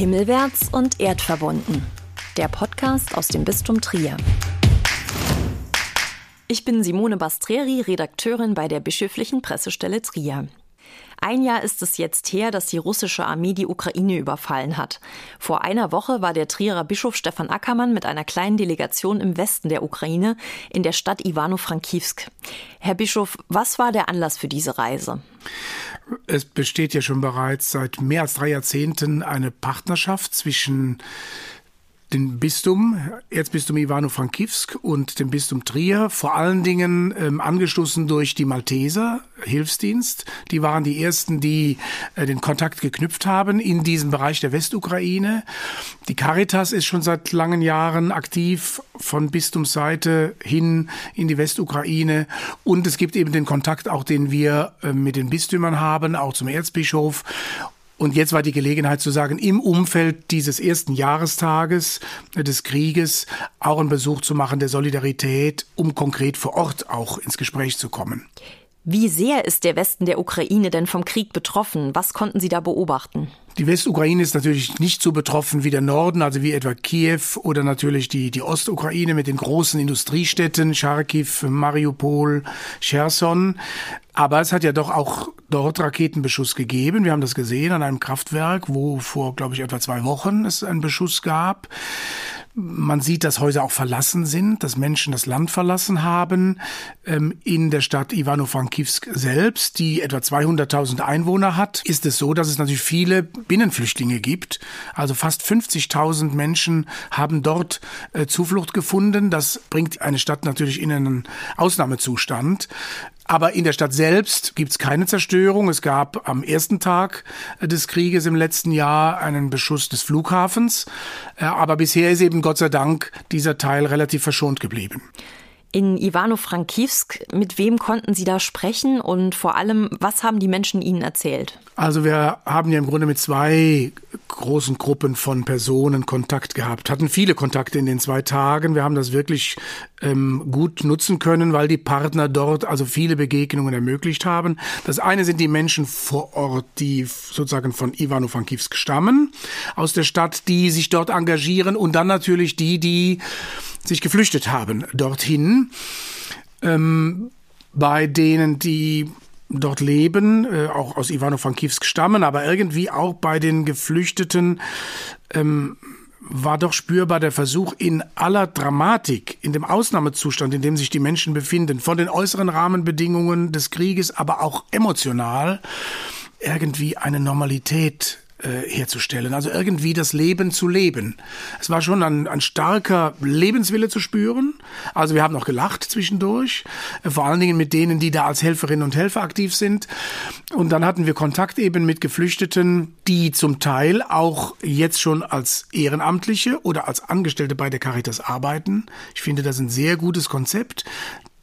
Himmelwärts und erdverbunden. Der Podcast aus dem Bistum Trier. Ich bin Simone Bastreri, Redakteurin bei der bischöflichen Pressestelle Trier. Ein Jahr ist es jetzt her, dass die russische Armee die Ukraine überfallen hat. Vor einer Woche war der Trierer Bischof Stefan Ackermann mit einer kleinen Delegation im Westen der Ukraine in der Stadt Ivano-Frankivsk. Herr Bischof, was war der Anlass für diese Reise? Es besteht ja schon bereits seit mehr als drei Jahrzehnten eine Partnerschaft zwischen dem Bistum, Erzbistum Ivano-Frankivsk und dem Bistum Trier, vor allen Dingen ähm, angestoßen durch die Malteser Hilfsdienst. Die waren die ersten, die äh, den Kontakt geknüpft haben in diesem Bereich der Westukraine. Die Caritas ist schon seit langen Jahren aktiv von Bistumsseite hin in die Westukraine und es gibt eben den Kontakt auch, den wir äh, mit den Bistümern haben, auch zum Erzbischof und jetzt war die Gelegenheit zu sagen, im Umfeld dieses ersten Jahrestages des Krieges auch einen Besuch zu machen der Solidarität, um konkret vor Ort auch ins Gespräch zu kommen. Wie sehr ist der Westen der Ukraine denn vom Krieg betroffen? Was konnten Sie da beobachten? Die Westukraine ist natürlich nicht so betroffen wie der Norden, also wie etwa Kiew oder natürlich die, die Ostukraine mit den großen Industriestädten, Charkiw, Mariupol, Cherson. Aber es hat ja doch auch dort Raketenbeschuss gegeben. Wir haben das gesehen an einem Kraftwerk, wo vor, glaube ich, etwa zwei Wochen es einen Beschuss gab. Man sieht, dass Häuser auch verlassen sind, dass Menschen das Land verlassen haben. Ähm, in der Stadt Ivano-Frankivsk selbst, die etwa 200.000 Einwohner hat, ist es so, dass es natürlich viele Binnenflüchtlinge gibt. Also fast 50.000 Menschen haben dort äh, Zuflucht gefunden. Das bringt eine Stadt natürlich in einen Ausnahmezustand. Aber in der Stadt selbst gibt es keine Zerstörung. Es gab am ersten Tag des Krieges im letzten Jahr einen Beschuss des Flughafens. Äh, aber bisher ist eben Gott sei Dank dieser Teil relativ verschont geblieben. In Ivano-Frankivsk, mit wem konnten Sie da sprechen und vor allem, was haben die Menschen Ihnen erzählt? Also wir haben ja im Grunde mit zwei großen Gruppen von Personen Kontakt gehabt, hatten viele Kontakte in den zwei Tagen. Wir haben das wirklich ähm, gut nutzen können, weil die Partner dort also viele Begegnungen ermöglicht haben. Das eine sind die Menschen vor Ort, die sozusagen von Ivano-Frankivsk stammen, aus der Stadt, die sich dort engagieren und dann natürlich die, die sich geflüchtet haben dorthin, ähm, bei denen, die dort leben, äh, auch aus Ivano-Frankivsk stammen, aber irgendwie auch bei den Geflüchteten ähm, war doch spürbar der Versuch, in aller Dramatik, in dem Ausnahmezustand, in dem sich die Menschen befinden, von den äußeren Rahmenbedingungen des Krieges, aber auch emotional, irgendwie eine Normalität äh, herzustellen. Also irgendwie das Leben zu leben. Es war schon ein, ein starker Lebenswille zu spüren. Also wir haben noch gelacht zwischendurch, äh, vor allen Dingen mit denen, die da als Helferinnen und Helfer aktiv sind. Und dann hatten wir Kontakt eben mit Geflüchteten, die zum Teil auch jetzt schon als Ehrenamtliche oder als Angestellte bei der Caritas arbeiten. Ich finde das ein sehr gutes Konzept.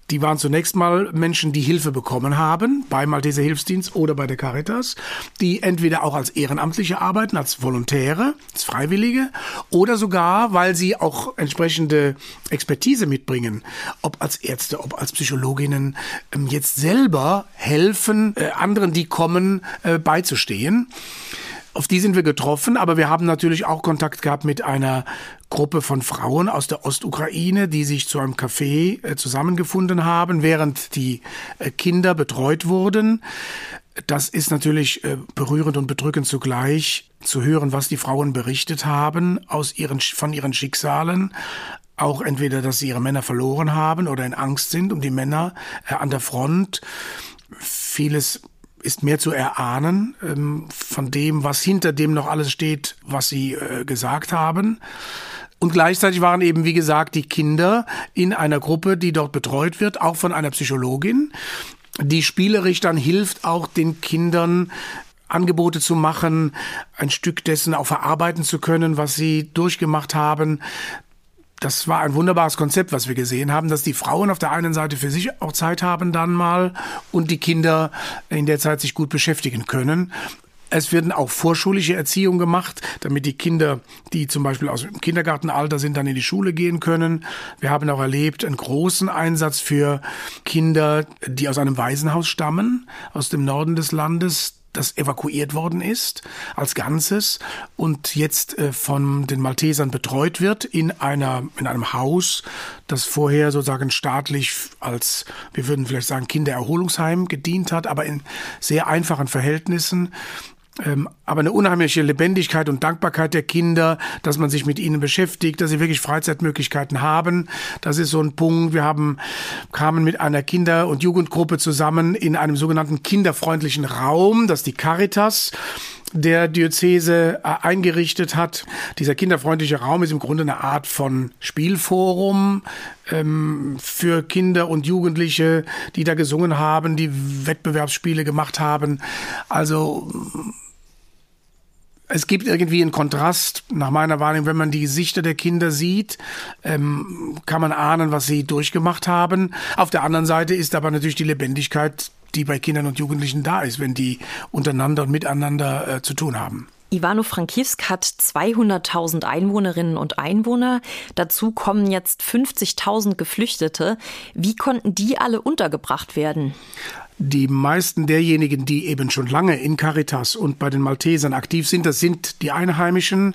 Die waren zunächst mal Menschen, die Hilfe bekommen haben beim Malteser Hilfsdienst oder bei der Caritas, die entweder auch als Ehrenamtliche arbeiten, als Volontäre, als Freiwillige oder sogar, weil sie auch entsprechende Expertise mitbringen, ob als Ärzte, ob als Psychologinnen, ähm, jetzt selber helfen, äh, anderen, die kommen, äh, beizustehen. Auf die sind wir getroffen, aber wir haben natürlich auch Kontakt gehabt mit einer Gruppe von Frauen aus der Ostukraine, die sich zu einem Café äh, zusammengefunden haben, während die äh, Kinder betreut wurden. Das ist natürlich äh, berührend und bedrückend zugleich zu hören, was die Frauen berichtet haben aus ihren, von ihren Schicksalen, auch entweder, dass sie ihre Männer verloren haben oder in Angst sind um die Männer äh, an der Front. Vieles ist mehr zu erahnen ähm, von dem, was hinter dem noch alles steht, was Sie äh, gesagt haben. Und gleichzeitig waren eben, wie gesagt, die Kinder in einer Gruppe, die dort betreut wird, auch von einer Psychologin, die spielerisch dann hilft, auch den Kindern Angebote zu machen, ein Stück dessen auch verarbeiten zu können, was sie durchgemacht haben, das war ein wunderbares Konzept, was wir gesehen haben, dass die Frauen auf der einen Seite für sich auch Zeit haben dann mal und die Kinder in der Zeit sich gut beschäftigen können. Es werden auch vorschulische Erziehung gemacht, damit die Kinder, die zum Beispiel aus dem Kindergartenalter sind, dann in die Schule gehen können. Wir haben auch erlebt einen großen Einsatz für Kinder, die aus einem Waisenhaus stammen, aus dem Norden des Landes, das evakuiert worden ist als Ganzes und jetzt äh, von den Maltesern betreut wird in einer in einem Haus, das vorher sozusagen staatlich als wir würden vielleicht sagen Kindererholungsheim gedient hat, aber in sehr einfachen Verhältnissen aber eine unheimliche Lebendigkeit und Dankbarkeit der Kinder, dass man sich mit ihnen beschäftigt, dass sie wirklich Freizeitmöglichkeiten haben. Das ist so ein Punkt. Wir haben, kamen mit einer Kinder- und Jugendgruppe zusammen in einem sogenannten kinderfreundlichen Raum, das die Caritas der Diözese äh, eingerichtet hat. Dieser kinderfreundliche Raum ist im Grunde eine Art von Spielforum ähm, für Kinder und Jugendliche, die da gesungen haben, die Wettbewerbsspiele gemacht haben. Also es gibt irgendwie einen Kontrast, nach meiner Wahrnehmung, wenn man die Gesichter der Kinder sieht, ähm, kann man ahnen, was sie durchgemacht haben. Auf der anderen Seite ist aber natürlich die Lebendigkeit, die bei Kindern und Jugendlichen da ist, wenn die untereinander und miteinander äh, zu tun haben. Ivano-Frankivsk hat 200.000 Einwohnerinnen und Einwohner. Dazu kommen jetzt 50.000 Geflüchtete. Wie konnten die alle untergebracht werden? Die meisten derjenigen, die eben schon lange in Caritas und bei den Maltesern aktiv sind, das sind die Einheimischen.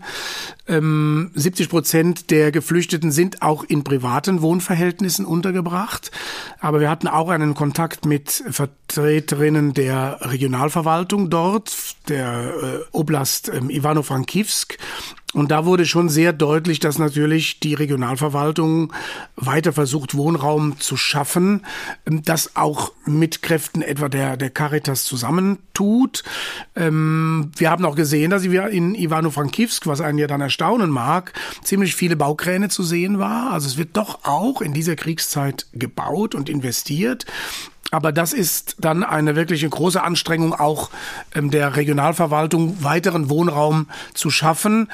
Ähm, 70 Prozent der Geflüchteten sind auch in privaten Wohnverhältnissen untergebracht. Aber wir hatten auch einen Kontakt mit Vertreterinnen der Regionalverwaltung dort, der äh, Oblast ähm, Ivano-Frankivsk und da wurde schon sehr deutlich, dass natürlich die Regionalverwaltung weiter versucht, Wohnraum zu schaffen, das auch mit Kräften etwa der, der Caritas zusammentut. Ähm, wir haben auch gesehen, dass wir in Ivano-Frankivsk, was einen ja dann erstaunen mag, ziemlich viele Baukräne zu sehen war. Also es wird doch auch in dieser Kriegszeit gebaut und investiert. Aber das ist dann eine wirklich große Anstrengung auch ähm, der Regionalverwaltung, weiteren Wohnraum zu schaffen.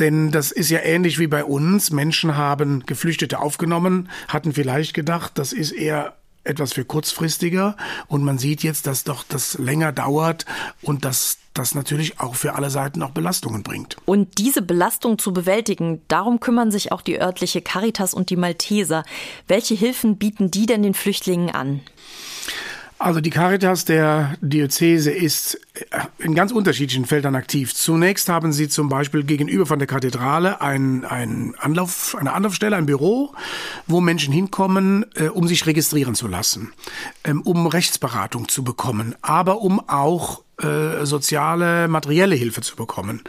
Denn das ist ja ähnlich wie bei uns. Menschen haben Geflüchtete aufgenommen, hatten vielleicht gedacht, das ist eher etwas für kurzfristiger. Und man sieht jetzt, dass doch das länger dauert und dass das natürlich auch für alle Seiten auch Belastungen bringt. Und diese Belastung zu bewältigen, darum kümmern sich auch die örtliche Caritas und die Malteser. Welche Hilfen bieten die denn den Flüchtlingen an? Also die Caritas der Diözese ist äh, in ganz unterschiedlichen Feldern aktiv. Zunächst haben sie zum Beispiel gegenüber von der Kathedrale ein, ein Anlauf, eine Anlaufstelle, ein Büro, wo Menschen hinkommen, äh, um sich registrieren zu lassen, ähm, um Rechtsberatung zu bekommen, aber um auch äh, soziale, materielle Hilfe zu bekommen.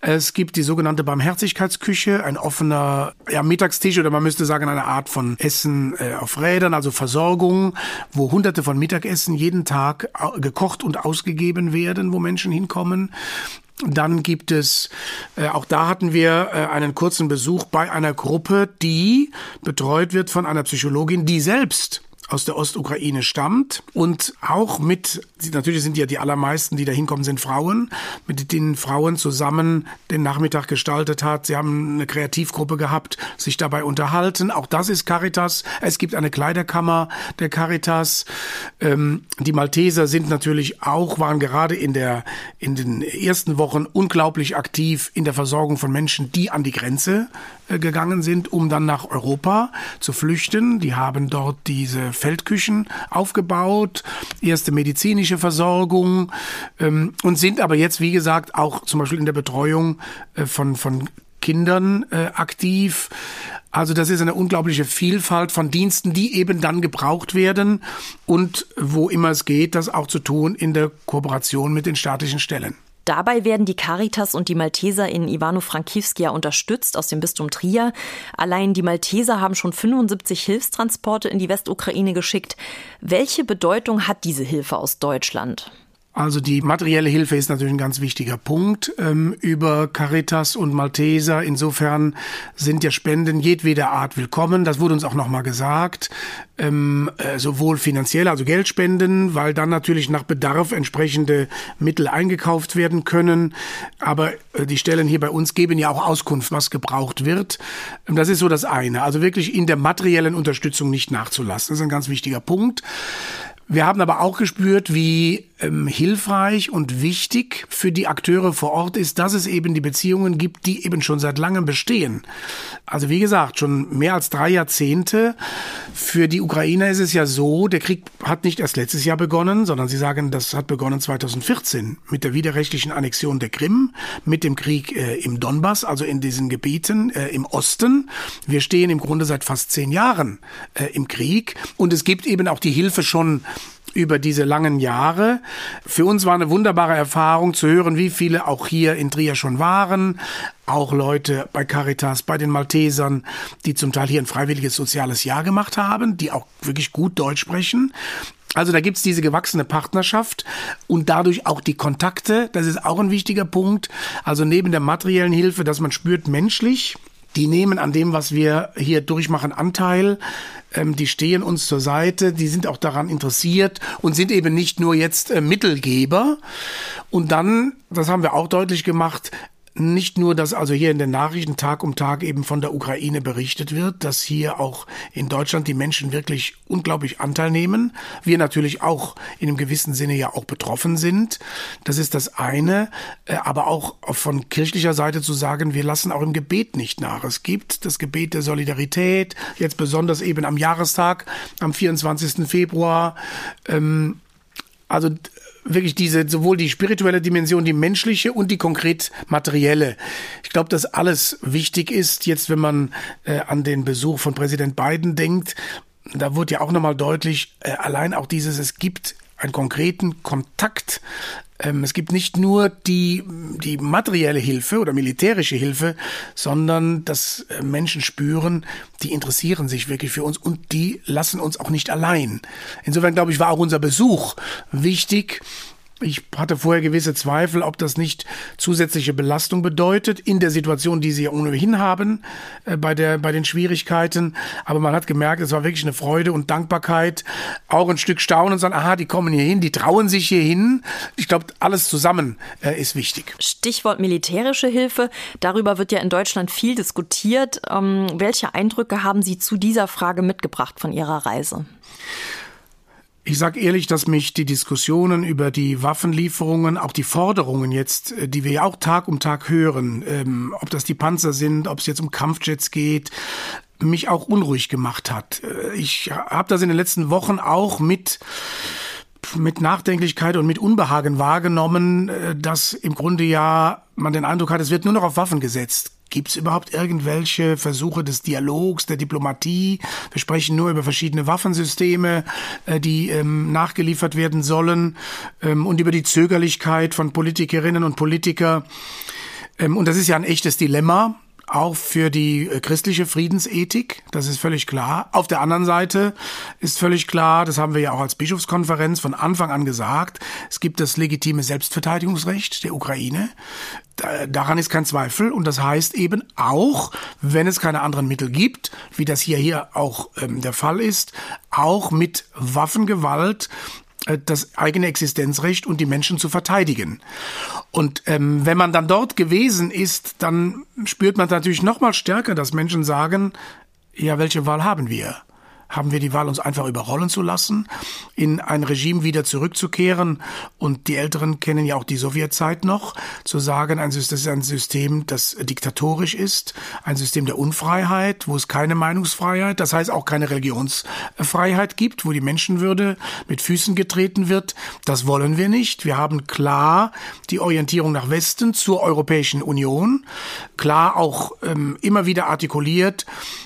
Es gibt die sogenannte Barmherzigkeitsküche, ein offener ja, Mittagstisch oder man müsste sagen eine Art von Essen äh, auf Rädern, also Versorgung, wo hunderte von Mittagessen jeden Tag gekocht und ausgegeben werden, wo Menschen hinkommen. Dann gibt es, äh, auch da hatten wir äh, einen kurzen Besuch bei einer Gruppe, die betreut wird von einer Psychologin, die selbst aus der Ostukraine stammt und auch mit, natürlich sind ja die allermeisten, die da hinkommen, sind Frauen, mit denen Frauen zusammen den Nachmittag gestaltet hat. Sie haben eine Kreativgruppe gehabt, sich dabei unterhalten. Auch das ist Caritas. Es gibt eine Kleiderkammer der Caritas. Ähm, die Malteser sind natürlich auch, waren gerade in der, in den ersten Wochen unglaublich aktiv in der Versorgung von Menschen, die an die Grenze gegangen sind, um dann nach Europa zu flüchten. Die haben dort diese Feldküchen aufgebaut, erste medizinische Versorgung ähm, und sind aber jetzt, wie gesagt, auch zum Beispiel in der Betreuung äh, von, von Kindern äh, aktiv. Also das ist eine unglaubliche Vielfalt von Diensten, die eben dann gebraucht werden und wo immer es geht, das auch zu tun in der Kooperation mit den staatlichen Stellen. Dabei werden die Caritas und die Malteser in Ivano-Frankivsk ja unterstützt aus dem Bistum Trier. Allein die Malteser haben schon 75 Hilfstransporte in die Westukraine geschickt. Welche Bedeutung hat diese Hilfe aus Deutschland? Also die materielle Hilfe ist natürlich ein ganz wichtiger Punkt ähm, über Caritas und Malteser. Insofern sind ja Spenden jedweder Art willkommen. Das wurde uns auch nochmal gesagt. Ähm, äh, sowohl finanziell, also Geldspenden, weil dann natürlich nach Bedarf entsprechende Mittel eingekauft werden können. Aber äh, die Stellen hier bei uns geben ja auch Auskunft, was gebraucht wird. Ähm, das ist so das eine. Also wirklich in der materiellen Unterstützung nicht nachzulassen. Das ist ein ganz wichtiger Punkt. Wir haben aber auch gespürt, wie ähm, hilfreich und wichtig für die Akteure vor Ort ist, dass es eben die Beziehungen gibt, die eben schon seit langem bestehen. Also wie gesagt, schon mehr als drei Jahrzehnte. Für die Ukrainer ist es ja so, der Krieg hat nicht erst letztes Jahr begonnen, sondern sie sagen, das hat begonnen 2014 mit der widerrechtlichen Annexion der Krim, mit dem Krieg äh, im Donbass, also in diesen Gebieten äh, im Osten. Wir stehen im Grunde seit fast zehn Jahren äh, im Krieg und es gibt eben auch die Hilfe schon über diese langen Jahre. Für uns war eine wunderbare Erfahrung zu hören, wie viele auch hier in Trier schon waren. Auch Leute bei Caritas, bei den Maltesern, die zum Teil hier ein freiwilliges soziales Jahr gemacht haben, die auch wirklich gut Deutsch sprechen. Also da gibt's diese gewachsene Partnerschaft und dadurch auch die Kontakte. Das ist auch ein wichtiger Punkt. Also neben der materiellen Hilfe, dass man spürt menschlich, die nehmen an dem, was wir hier durchmachen, Anteil. Ähm, die stehen uns zur Seite, die sind auch daran interessiert und sind eben nicht nur jetzt äh, Mittelgeber. Und dann, das haben wir auch deutlich gemacht, nicht nur, dass also hier in den Nachrichten Tag um Tag eben von der Ukraine berichtet wird, dass hier auch in Deutschland die Menschen wirklich unglaublich Anteil nehmen. Wir natürlich auch in einem gewissen Sinne ja auch betroffen sind. Das ist das eine. Äh, aber auch von kirchlicher Seite zu sagen, wir lassen auch im Gebet nicht nach. Es gibt das Gebet der Solidarität, jetzt besonders eben am Jahrestag, am 24. Februar. Ähm, also wirklich diese, sowohl die spirituelle Dimension, die menschliche und die konkret materielle. Ich glaube, dass alles wichtig ist, jetzt wenn man äh, an den Besuch von Präsident Biden denkt. Da wurde ja auch nochmal deutlich, äh, allein auch dieses, es gibt einen konkreten Kontakt es gibt nicht nur die, die materielle Hilfe oder militärische Hilfe, sondern dass äh, Menschen spüren, die interessieren sich wirklich für uns und die lassen uns auch nicht allein. Insofern glaube ich, war auch unser Besuch wichtig, ich hatte vorher gewisse Zweifel, ob das nicht zusätzliche Belastung bedeutet in der Situation, die sie ja ohnehin haben, äh, bei, der, bei den Schwierigkeiten. Aber man hat gemerkt, es war wirklich eine Freude und Dankbarkeit, auch ein Stück Staunen und sagen, aha, die kommen hier hin, die trauen sich hier hin. Ich glaube, alles zusammen äh, ist wichtig. Stichwort militärische Hilfe. Darüber wird ja in Deutschland viel diskutiert. Ähm, welche Eindrücke haben Sie zu dieser Frage mitgebracht von Ihrer Reise? Ich sage ehrlich, dass mich die Diskussionen über die Waffenlieferungen, auch die Forderungen jetzt, äh, die wir ja auch Tag um Tag hören, ähm, ob das die Panzer sind, ob es jetzt um Kampfjets geht, mich auch unruhig gemacht hat. Äh, ich habe das in den letzten Wochen auch mit mit Nachdenklichkeit und mit Unbehagen wahrgenommen, äh, dass im Grunde ja man den Eindruck hat, es wird nur noch auf Waffen gesetzt. Gibt es überhaupt irgendwelche Versuche des Dialogs, der Diplomatie? Wir sprechen nur über verschiedene Waffensysteme, äh, die ähm, nachgeliefert werden sollen ähm, und über die Zögerlichkeit von Politikerinnen und Politiker. Ähm, und das ist ja ein echtes Dilemma auch für die äh, christliche Friedensethik, das ist völlig klar. Auf der anderen Seite ist völlig klar, das haben wir ja auch als Bischofskonferenz von Anfang an gesagt, es gibt das legitime Selbstverteidigungsrecht der Ukraine. Daran ist kein Zweifel und das heißt eben auch, wenn es keine anderen Mittel gibt, wie das hier hier auch ähm, der Fall ist, auch mit Waffengewalt das eigene Existenzrecht und die Menschen zu verteidigen. Und ähm, wenn man dann dort gewesen ist, dann spürt man natürlich noch mal stärker, dass Menschen sagen, ja, welche Wahl haben wir? Haben wir die Wahl, uns einfach überrollen zu lassen, in ein Regime wieder zurückzukehren. Und die Älteren kennen ja auch die Sowjetzeit noch, zu sagen, ein das ist ein System, das diktatorisch ist, ein System der Unfreiheit, wo es keine Meinungsfreiheit, das heißt auch keine Religionsfreiheit gibt, wo die Menschenwürde mit Füßen getreten wird. Das wollen wir nicht. Wir haben klar die Orientierung nach Westen zur Europäischen Union, klar auch ähm, immer wieder artikuliert,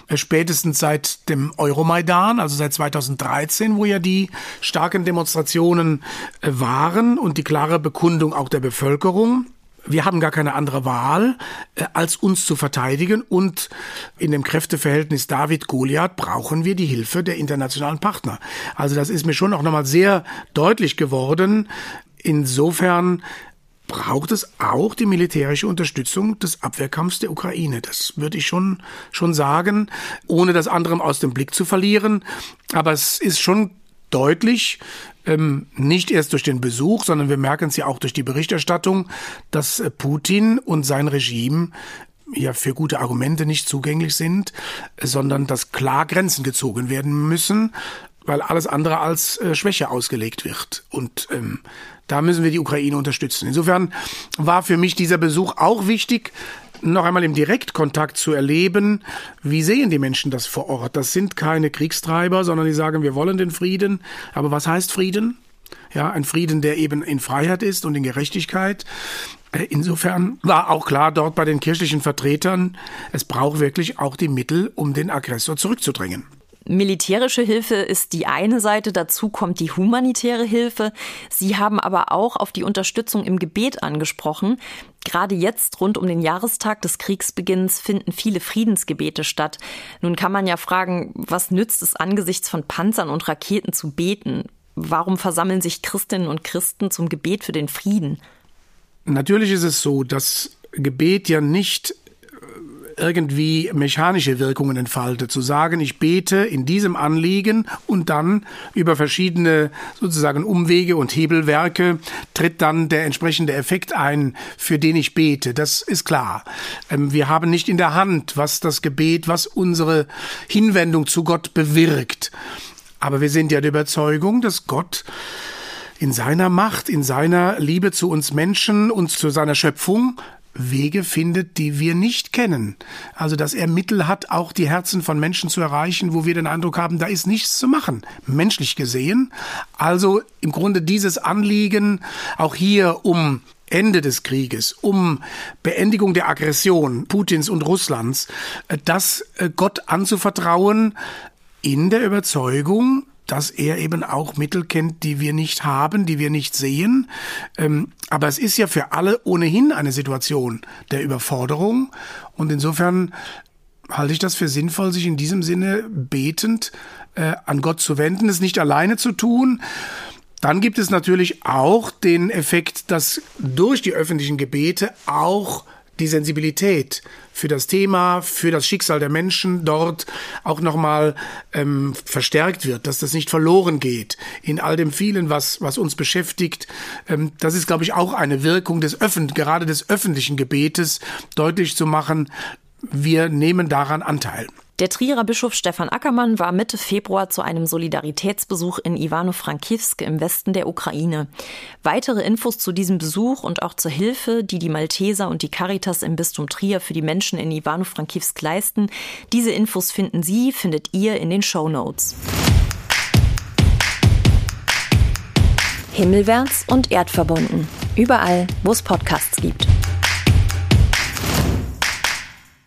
äh, spätestens seit dem Euromaidan Maidan, also seit 2013, wo ja die starken Demonstrationen äh, waren und die klare Bekundung auch der Bevölkerung. Wir haben gar keine andere Wahl, äh, als uns zu verteidigen. Und in dem Kräfteverhältnis David-Goliath brauchen wir die Hilfe der internationalen Partner. Also das ist mir schon auch nochmal sehr deutlich geworden. Insofern braucht es auch die militärische Unterstützung des Abwehrkampfs der Ukraine. Das würde ich schon, schon sagen, ohne das andere aus dem Blick zu verlieren. Aber es ist schon deutlich, ähm, nicht erst durch den Besuch, sondern wir merken es ja auch durch die Berichterstattung, dass äh, Putin und sein Regime ja für gute Argumente nicht zugänglich sind, sondern dass klar Grenzen gezogen werden müssen weil alles andere als äh, Schwäche ausgelegt wird. Und ähm, da müssen wir die Ukraine unterstützen. Insofern war für mich dieser Besuch auch wichtig, noch einmal im Direktkontakt zu erleben, wie sehen die Menschen das vor Ort. Das sind keine Kriegstreiber, sondern die sagen, wir wollen den Frieden. Aber was heißt Frieden? Ja, ein Frieden, der eben in Freiheit ist und in Gerechtigkeit. Äh, insofern war auch klar dort bei den kirchlichen Vertretern, es braucht wirklich auch die Mittel, um den Aggressor zurückzudrängen. Militärische Hilfe ist die eine Seite, dazu kommt die humanitäre Hilfe. Sie haben aber auch auf die Unterstützung im Gebet angesprochen. Gerade jetzt, rund um den Jahrestag des Kriegsbeginns, finden viele Friedensgebete statt. Nun kann man ja fragen, was nützt es angesichts von Panzern und Raketen zu beten? Warum versammeln sich Christinnen und Christen zum Gebet für den Frieden? Natürlich ist es so, dass Gebet ja nicht irgendwie mechanische Wirkungen entfaltet. Zu sagen, ich bete in diesem Anliegen und dann über verschiedene sozusagen Umwege und Hebelwerke tritt dann der entsprechende Effekt ein, für den ich bete. Das ist klar. Ähm, wir haben nicht in der Hand, was das Gebet, was unsere Hinwendung zu Gott bewirkt. Aber wir sind ja der Überzeugung, dass Gott in seiner Macht, in seiner Liebe zu uns Menschen und zu seiner Schöpfung Wege findet, die wir nicht kennen. Also, dass er Mittel hat, auch die Herzen von Menschen zu erreichen, wo wir den Eindruck haben, da ist nichts zu machen, menschlich gesehen. Also im Grunde dieses Anliegen auch hier um Ende des Krieges, um Beendigung der Aggression Putins und Russlands, äh, das äh, Gott anzuvertrauen in der Überzeugung, dass er eben auch Mittel kennt, die wir nicht haben, die wir nicht sehen. Ähm, aber es ist ja für alle ohnehin eine Situation der Überforderung. Und insofern halte ich das für sinnvoll, sich in diesem Sinne betend äh, an Gott zu wenden, es nicht alleine zu tun. Dann gibt es natürlich auch den Effekt, dass durch die öffentlichen Gebete auch die Sensibilität für das Thema, für das Schicksal der Menschen dort auch nochmal ähm, verstärkt wird, dass das nicht verloren geht in all dem vielen, was, was uns beschäftigt. Ähm, das ist, glaube ich, auch eine Wirkung des Öffent gerade des öffentlichen Gebetes, deutlich zu machen, wir nehmen daran Anteil. Der Trierer Bischof Stefan Ackermann war Mitte Februar zu einem Solidaritätsbesuch in Ivano-Frankivsk im Westen der Ukraine. Weitere Infos zu diesem Besuch und auch zur Hilfe, die die Malteser und die Caritas im Bistum Trier für die Menschen in Ivano-Frankivsk leisten, diese Infos finden Sie, findet ihr in den Show Notes. Himmelwärts und erdverbunden. Überall, wo es Podcasts gibt.